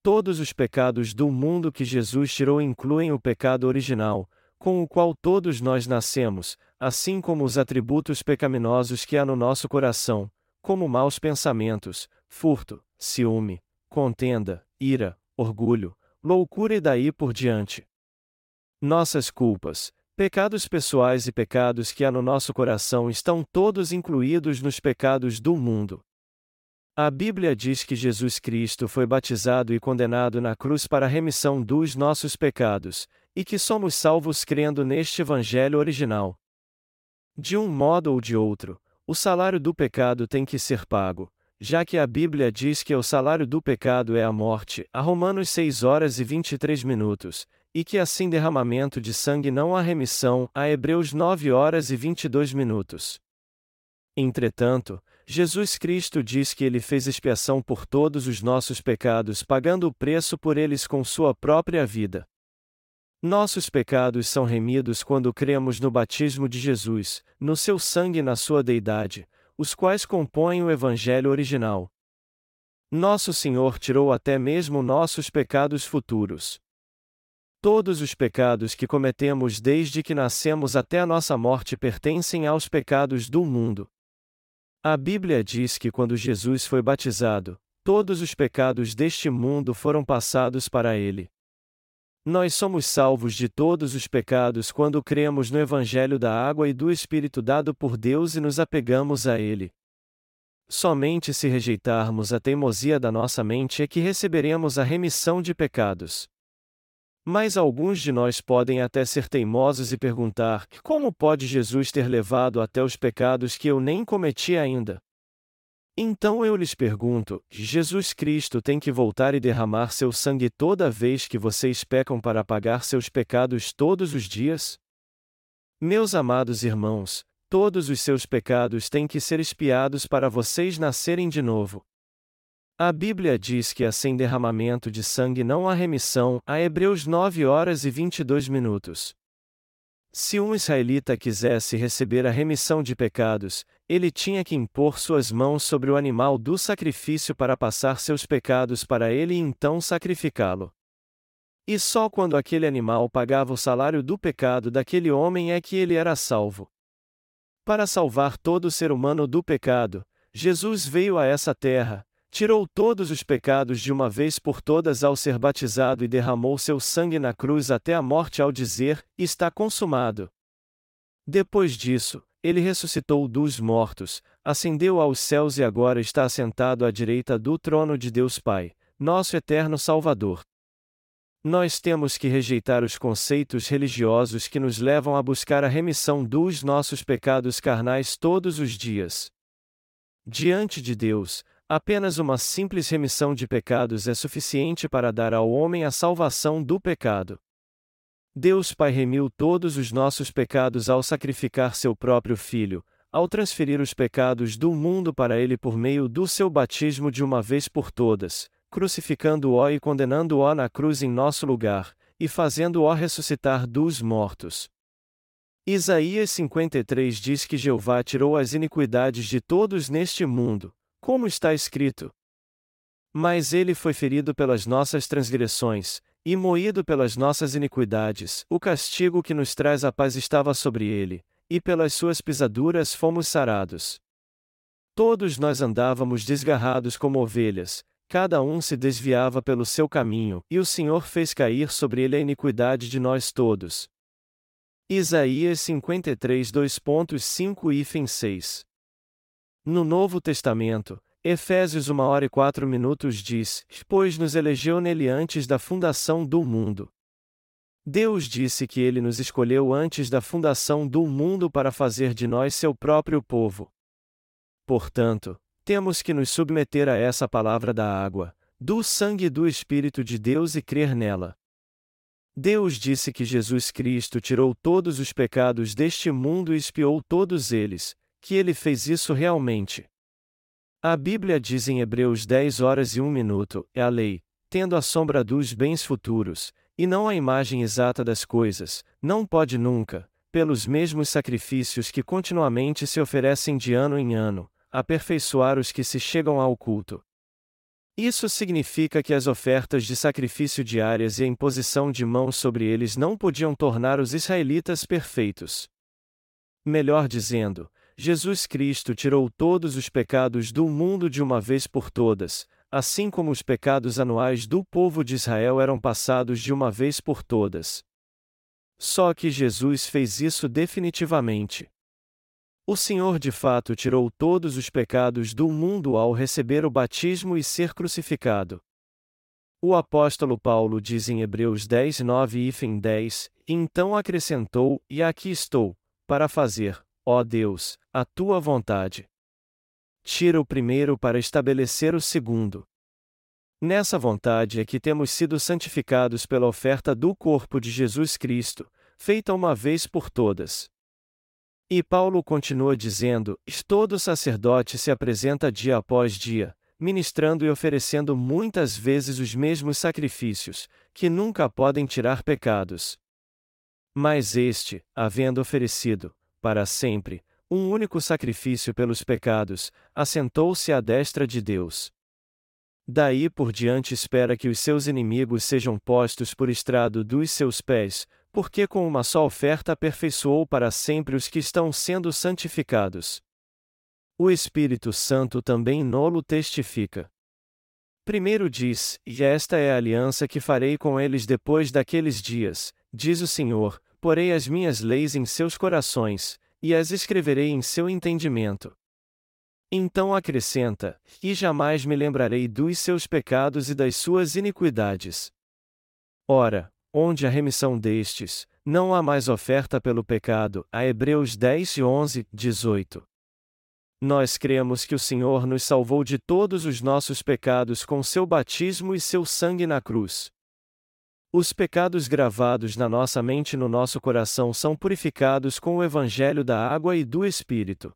Todos os pecados do mundo que Jesus tirou incluem o pecado original, com o qual todos nós nascemos, assim como os atributos pecaminosos que há no nosso coração, como maus pensamentos, furto, ciúme, contenda, ira, orgulho, loucura e daí por diante. Nossas culpas, pecados pessoais e pecados que há no nosso coração estão todos incluídos nos pecados do mundo. A Bíblia diz que Jesus Cristo foi batizado e condenado na cruz para a remissão dos nossos pecados, e que somos salvos crendo neste Evangelho original. De um modo ou de outro, o salário do pecado tem que ser pago, já que a Bíblia diz que o salário do pecado é a morte, a Romanos 6 horas e 23 minutos, e que assim derramamento de sangue não há remissão, a Hebreus 9 horas e 22 minutos. Entretanto, Jesus Cristo diz que ele fez expiação por todos os nossos pecados, pagando o preço por eles com sua própria vida. Nossos pecados são remidos quando cremos no batismo de Jesus, no seu sangue e na sua deidade, os quais compõem o Evangelho original. Nosso Senhor tirou até mesmo nossos pecados futuros. Todos os pecados que cometemos desde que nascemos até a nossa morte pertencem aos pecados do mundo. A Bíblia diz que quando Jesus foi batizado, todos os pecados deste mundo foram passados para ele. Nós somos salvos de todos os pecados quando cremos no Evangelho da água e do Espírito dado por Deus e nos apegamos a ele. Somente se rejeitarmos a teimosia da nossa mente é que receberemos a remissão de pecados. Mas alguns de nós podem até ser teimosos e perguntar: como pode Jesus ter levado até os pecados que eu nem cometi ainda? Então eu lhes pergunto: Jesus Cristo tem que voltar e derramar seu sangue toda vez que vocês pecam para pagar seus pecados todos os dias? Meus amados irmãos, todos os seus pecados têm que ser expiados para vocês nascerem de novo. A Bíblia diz que sem derramamento de sangue não há remissão, a Hebreus 9 horas e 22 minutos. Se um israelita quisesse receber a remissão de pecados, ele tinha que impor suas mãos sobre o animal do sacrifício para passar seus pecados para ele e então sacrificá-lo. E só quando aquele animal pagava o salário do pecado daquele homem é que ele era salvo. Para salvar todo ser humano do pecado, Jesus veio a essa terra, tirou todos os pecados de uma vez por todas ao ser batizado e derramou seu sangue na cruz até a morte ao dizer: Está consumado. Depois disso, ele ressuscitou dos mortos, ascendeu aos céus e agora está assentado à direita do trono de Deus Pai, nosso eterno Salvador. Nós temos que rejeitar os conceitos religiosos que nos levam a buscar a remissão dos nossos pecados carnais todos os dias. Diante de Deus, Apenas uma simples remissão de pecados é suficiente para dar ao homem a salvação do pecado. Deus Pai remiu todos os nossos pecados ao sacrificar seu próprio Filho, ao transferir os pecados do mundo para ele por meio do seu batismo de uma vez por todas, crucificando-o e condenando-o na cruz em nosso lugar, e fazendo-o ressuscitar dos mortos. Isaías 53 diz que Jeová tirou as iniquidades de todos neste mundo, como está escrito: Mas ele foi ferido pelas nossas transgressões, e moído pelas nossas iniquidades, o castigo que nos traz a paz estava sobre ele, e pelas suas pisaduras fomos sarados. Todos nós andávamos desgarrados como ovelhas, cada um se desviava pelo seu caminho, e o Senhor fez cair sobre ele a iniquidade de nós todos. Isaías 53 2.5 e 6 No Novo Testamento, Efésios 1 hora e 4 minutos diz: Pois nos elegeu nele antes da fundação do mundo. Deus disse que ele nos escolheu antes da fundação do mundo para fazer de nós seu próprio povo. Portanto, temos que nos submeter a essa palavra da água, do sangue e do Espírito de Deus e crer nela. Deus disse que Jesus Cristo tirou todos os pecados deste mundo e expiou todos eles, que ele fez isso realmente. A Bíblia diz em Hebreus 10 horas e 1 minuto: é a lei, tendo a sombra dos bens futuros, e não a imagem exata das coisas, não pode nunca, pelos mesmos sacrifícios que continuamente se oferecem de ano em ano, aperfeiçoar os que se chegam ao culto. Isso significa que as ofertas de sacrifício diárias e a imposição de mãos sobre eles não podiam tornar os israelitas perfeitos. Melhor dizendo, Jesus Cristo tirou todos os pecados do mundo de uma vez por todas, assim como os pecados anuais do povo de Israel eram passados de uma vez por todas. Só que Jesus fez isso definitivamente. O Senhor de fato tirou todos os pecados do mundo ao receber o batismo e ser crucificado. O apóstolo Paulo diz em Hebreus 10, 9 e 10, então acrescentou: E aqui estou, para fazer, ó Deus, a tua vontade. Tira o primeiro para estabelecer o segundo. Nessa vontade é que temos sido santificados pela oferta do corpo de Jesus Cristo, feita uma vez por todas. E Paulo continua dizendo: todo sacerdote se apresenta dia após dia, ministrando e oferecendo muitas vezes os mesmos sacrifícios, que nunca podem tirar pecados. Mas este, havendo oferecido, para sempre, um único sacrifício pelos pecados, assentou-se à destra de Deus. Daí por diante espera que os seus inimigos sejam postos por estrado dos seus pés, porque com uma só oferta aperfeiçoou para sempre os que estão sendo santificados. O Espírito Santo também nolo testifica. Primeiro diz: E esta é a aliança que farei com eles depois daqueles dias, diz o Senhor, porei as minhas leis em seus corações, e as escreverei em seu entendimento. Então acrescenta: E jamais me lembrarei dos seus pecados e das suas iniquidades. Ora, onde a remissão destes, não há mais oferta pelo pecado. A Hebreus 10 e 11, 18. Nós cremos que o Senhor nos salvou de todos os nossos pecados com seu batismo e seu sangue na cruz. Os pecados gravados na nossa mente e no nosso coração são purificados com o Evangelho da água e do Espírito.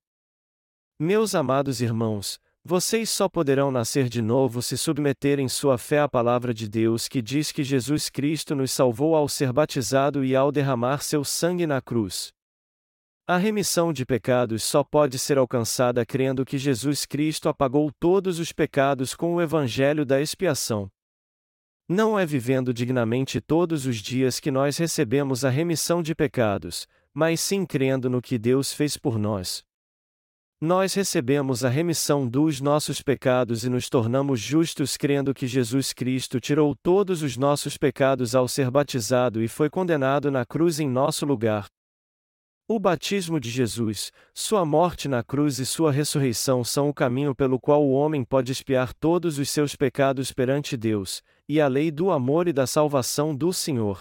Meus amados irmãos, vocês só poderão nascer de novo se submeterem sua fé à palavra de Deus que diz que Jesus Cristo nos salvou ao ser batizado e ao derramar seu sangue na cruz. A remissão de pecados só pode ser alcançada crendo que Jesus Cristo apagou todos os pecados com o evangelho da expiação. Não é vivendo dignamente todos os dias que nós recebemos a remissão de pecados, mas sim crendo no que Deus fez por nós. Nós recebemos a remissão dos nossos pecados e nos tornamos justos crendo que Jesus Cristo tirou todos os nossos pecados ao ser batizado e foi condenado na cruz em nosso lugar. O batismo de Jesus, sua morte na cruz e sua ressurreição são o caminho pelo qual o homem pode expiar todos os seus pecados perante Deus, e a lei do amor e da salvação do Senhor.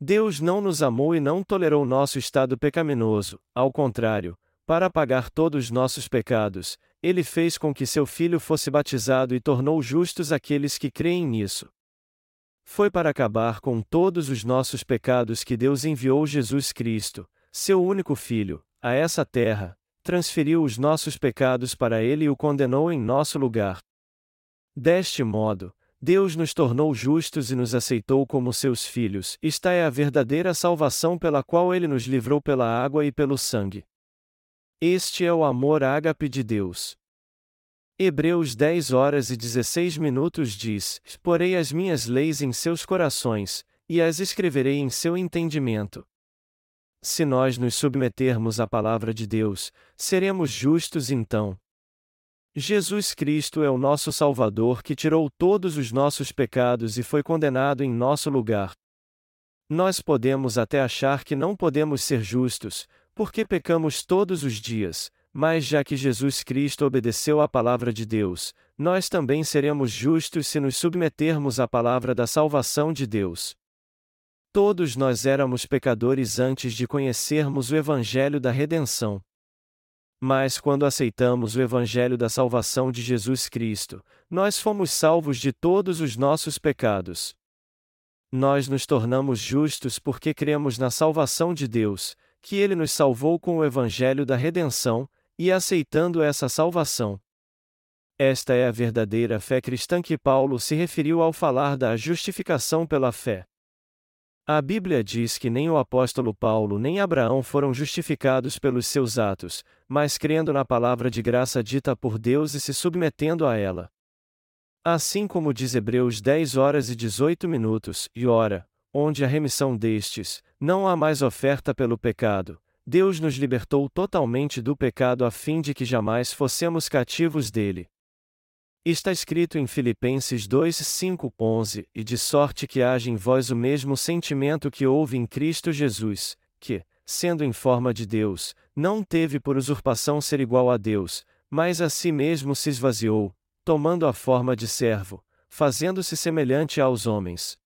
Deus não nos amou e não tolerou nosso estado pecaminoso, ao contrário, para pagar todos os nossos pecados, ele fez com que seu filho fosse batizado e tornou justos aqueles que creem nisso. Foi para acabar com todos os nossos pecados que Deus enviou Jesus Cristo, seu único filho, a essa terra, transferiu os nossos pecados para ele e o condenou em nosso lugar. Deste modo, Deus nos tornou justos e nos aceitou como seus filhos. Esta é a verdadeira salvação pela qual ele nos livrou pela água e pelo sangue. Este é o amor ágape de Deus. Hebreus 10 horas e 16 minutos diz: Porei as minhas leis em seus corações, e as escreverei em seu entendimento. Se nós nos submetermos à palavra de Deus, seremos justos então. Jesus Cristo é o nosso Salvador que tirou todos os nossos pecados e foi condenado em nosso lugar. Nós podemos até achar que não podemos ser justos, porque pecamos todos os dias, mas já que Jesus Cristo obedeceu à palavra de Deus, nós também seremos justos se nos submetermos à palavra da salvação de Deus. Todos nós éramos pecadores antes de conhecermos o Evangelho da redenção. Mas quando aceitamos o Evangelho da salvação de Jesus Cristo, nós fomos salvos de todos os nossos pecados. Nós nos tornamos justos porque cremos na salvação de Deus, que Ele nos salvou com o Evangelho da redenção, e aceitando essa salvação. Esta é a verdadeira fé cristã que Paulo se referiu ao falar da justificação pela fé. A Bíblia diz que nem o apóstolo Paulo nem Abraão foram justificados pelos seus atos, mas crendo na palavra de graça dita por Deus e se submetendo a ela. Assim como diz Hebreus 10 horas e 18 minutos, e ora, onde a remissão destes, não há mais oferta pelo pecado, Deus nos libertou totalmente do pecado a fim de que jamais fossemos cativos dele. Está escrito em Filipenses 2, 5, 11: E de sorte que haja em vós o mesmo sentimento que houve em Cristo Jesus, que, sendo em forma de Deus, não teve por usurpação ser igual a Deus, mas a si mesmo se esvaziou, tomando a forma de servo, fazendo-se semelhante aos homens.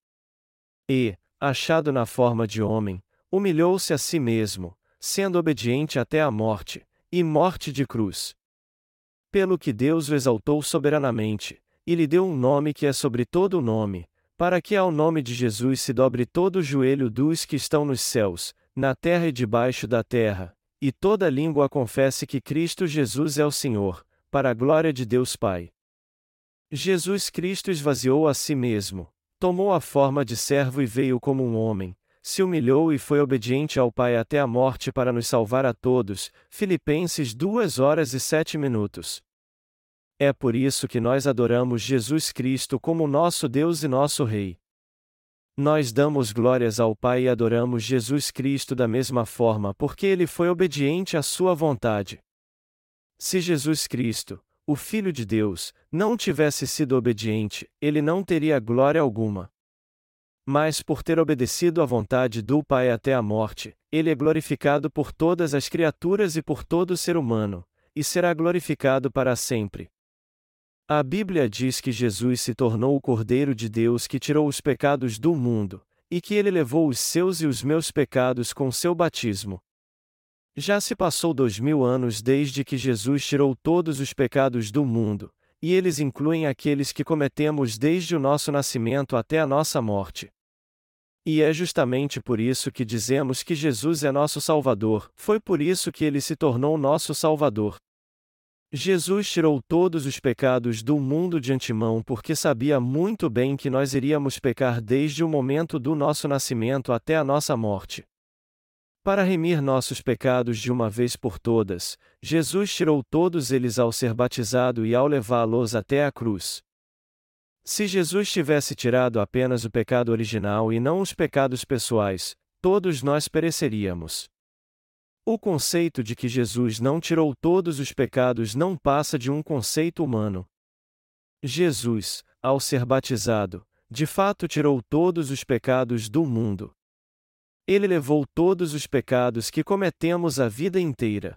E, achado na forma de homem, humilhou-se a si mesmo, sendo obediente até a morte, e morte de cruz. Pelo que Deus o exaltou soberanamente, e lhe deu um nome que é sobre todo o nome, para que ao nome de Jesus se dobre todo o joelho dos que estão nos céus, na terra e debaixo da terra, e toda língua confesse que Cristo Jesus é o Senhor, para a glória de Deus Pai. Jesus Cristo esvaziou a si mesmo, tomou a forma de servo e veio como um homem, se humilhou e foi obediente ao Pai até a morte para nos salvar a todos. Filipenses 2 horas e 7 minutos. É por isso que nós adoramos Jesus Cristo como nosso Deus e nosso Rei. Nós damos glórias ao Pai e adoramos Jesus Cristo da mesma forma porque ele foi obediente à sua vontade. Se Jesus Cristo, o Filho de Deus, não tivesse sido obediente, ele não teria glória alguma. Mas por ter obedecido à vontade do Pai até a morte, ele é glorificado por todas as criaturas e por todo ser humano, e será glorificado para sempre. A Bíblia diz que Jesus se tornou o Cordeiro de Deus que tirou os pecados do mundo, e que ele levou os seus e os meus pecados com seu batismo. Já se passou dois mil anos desde que Jesus tirou todos os pecados do mundo, e eles incluem aqueles que cometemos desde o nosso nascimento até a nossa morte. E é justamente por isso que dizemos que Jesus é nosso Salvador, foi por isso que ele se tornou nosso Salvador. Jesus tirou todos os pecados do mundo de antemão porque sabia muito bem que nós iríamos pecar desde o momento do nosso nascimento até a nossa morte. Para remir nossos pecados de uma vez por todas, Jesus tirou todos eles ao ser batizado e ao levá-los até a cruz. Se Jesus tivesse tirado apenas o pecado original e não os pecados pessoais, todos nós pereceríamos. O conceito de que Jesus não tirou todos os pecados não passa de um conceito humano. Jesus, ao ser batizado, de fato tirou todos os pecados do mundo. Ele levou todos os pecados que cometemos a vida inteira.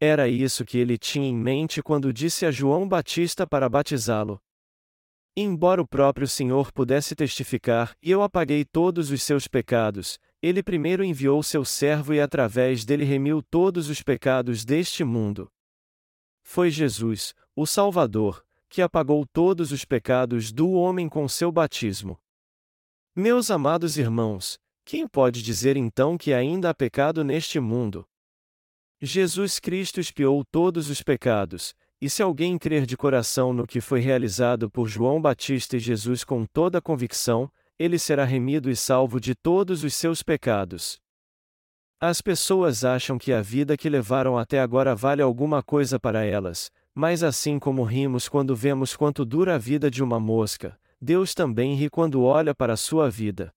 Era isso que ele tinha em mente quando disse a João Batista para batizá-lo: Embora o próprio Senhor pudesse testificar, e eu apaguei todos os seus pecados, ele primeiro enviou seu servo e através dele remiu todos os pecados deste mundo. Foi Jesus, o Salvador, que apagou todos os pecados do homem com seu batismo. Meus amados irmãos, quem pode dizer então que ainda há pecado neste mundo? Jesus Cristo expiou todos os pecados, e se alguém crer de coração no que foi realizado por João Batista e Jesus com toda convicção, ele será remido e salvo de todos os seus pecados. As pessoas acham que a vida que levaram até agora vale alguma coisa para elas, mas assim como rimos quando vemos quanto dura a vida de uma mosca, Deus também ri quando olha para a sua vida.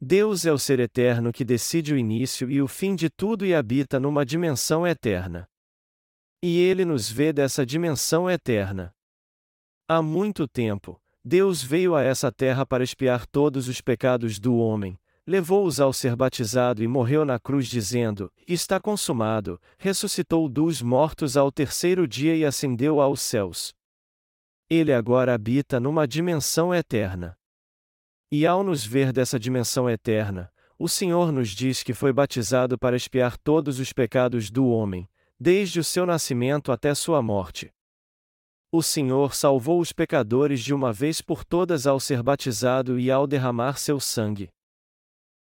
Deus é o ser eterno que decide o início e o fim de tudo e habita numa dimensão eterna. E ele nos vê dessa dimensão eterna. Há muito tempo, Deus veio a essa terra para expiar todos os pecados do homem, levou-os ao ser batizado e morreu na cruz, dizendo: Está consumado, ressuscitou dos mortos ao terceiro dia e ascendeu aos céus. Ele agora habita numa dimensão eterna. E ao nos ver dessa dimensão eterna, o Senhor nos diz que foi batizado para expiar todos os pecados do homem, desde o seu nascimento até sua morte. O Senhor salvou os pecadores de uma vez por todas ao ser batizado e ao derramar seu sangue.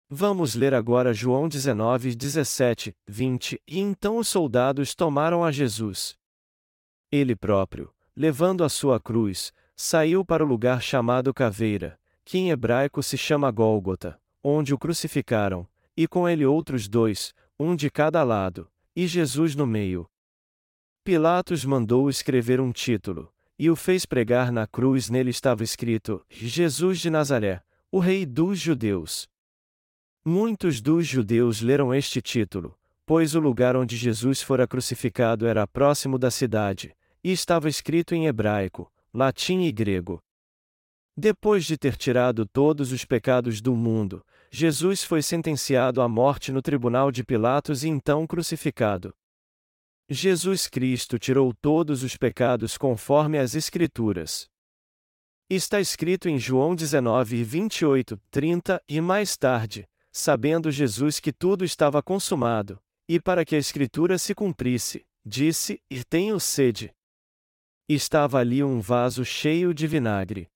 Vamos ler agora João 19, 17, 20. E então os soldados tomaram a Jesus. Ele próprio, levando a sua cruz, saiu para o lugar chamado Caveira, que em hebraico se chama Gólgota, onde o crucificaram, e com ele outros dois, um de cada lado, e Jesus no meio. Pilatos mandou escrever um título, e o fez pregar na cruz. Nele estava escrito: Jesus de Nazaré, o Rei dos Judeus. Muitos dos judeus leram este título, pois o lugar onde Jesus fora crucificado era próximo da cidade, e estava escrito em hebraico, latim e grego. Depois de ter tirado todos os pecados do mundo, Jesus foi sentenciado à morte no tribunal de Pilatos e então crucificado. Jesus Cristo tirou todos os pecados conforme as Escrituras. Está escrito em João 19, 28, 30, e mais tarde, sabendo Jesus que tudo estava consumado, e para que a Escritura se cumprisse, disse: E tenho sede. Estava ali um vaso cheio de vinagre.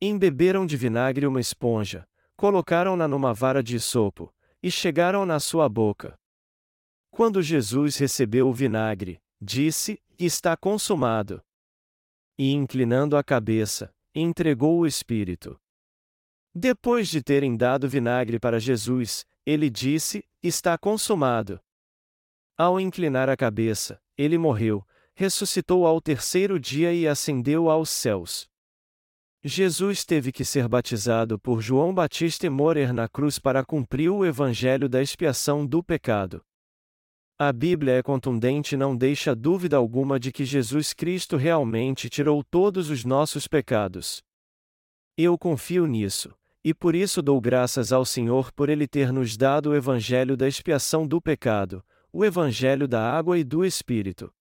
Embeberam de vinagre uma esponja, colocaram-na numa vara de sopo, e chegaram na sua boca. Quando Jesus recebeu o vinagre, disse: Está consumado. E inclinando a cabeça, entregou o Espírito. Depois de terem dado vinagre para Jesus, ele disse: Está consumado. Ao inclinar a cabeça, ele morreu, ressuscitou ao terceiro dia e ascendeu aos céus. Jesus teve que ser batizado por João Batista e morrer na cruz para cumprir o evangelho da expiação do pecado. A Bíblia é contundente e não deixa dúvida alguma de que Jesus Cristo realmente tirou todos os nossos pecados. Eu confio nisso. E por isso dou graças ao Senhor por Ele ter nos dado o Evangelho da expiação do pecado, o Evangelho da água e do Espírito.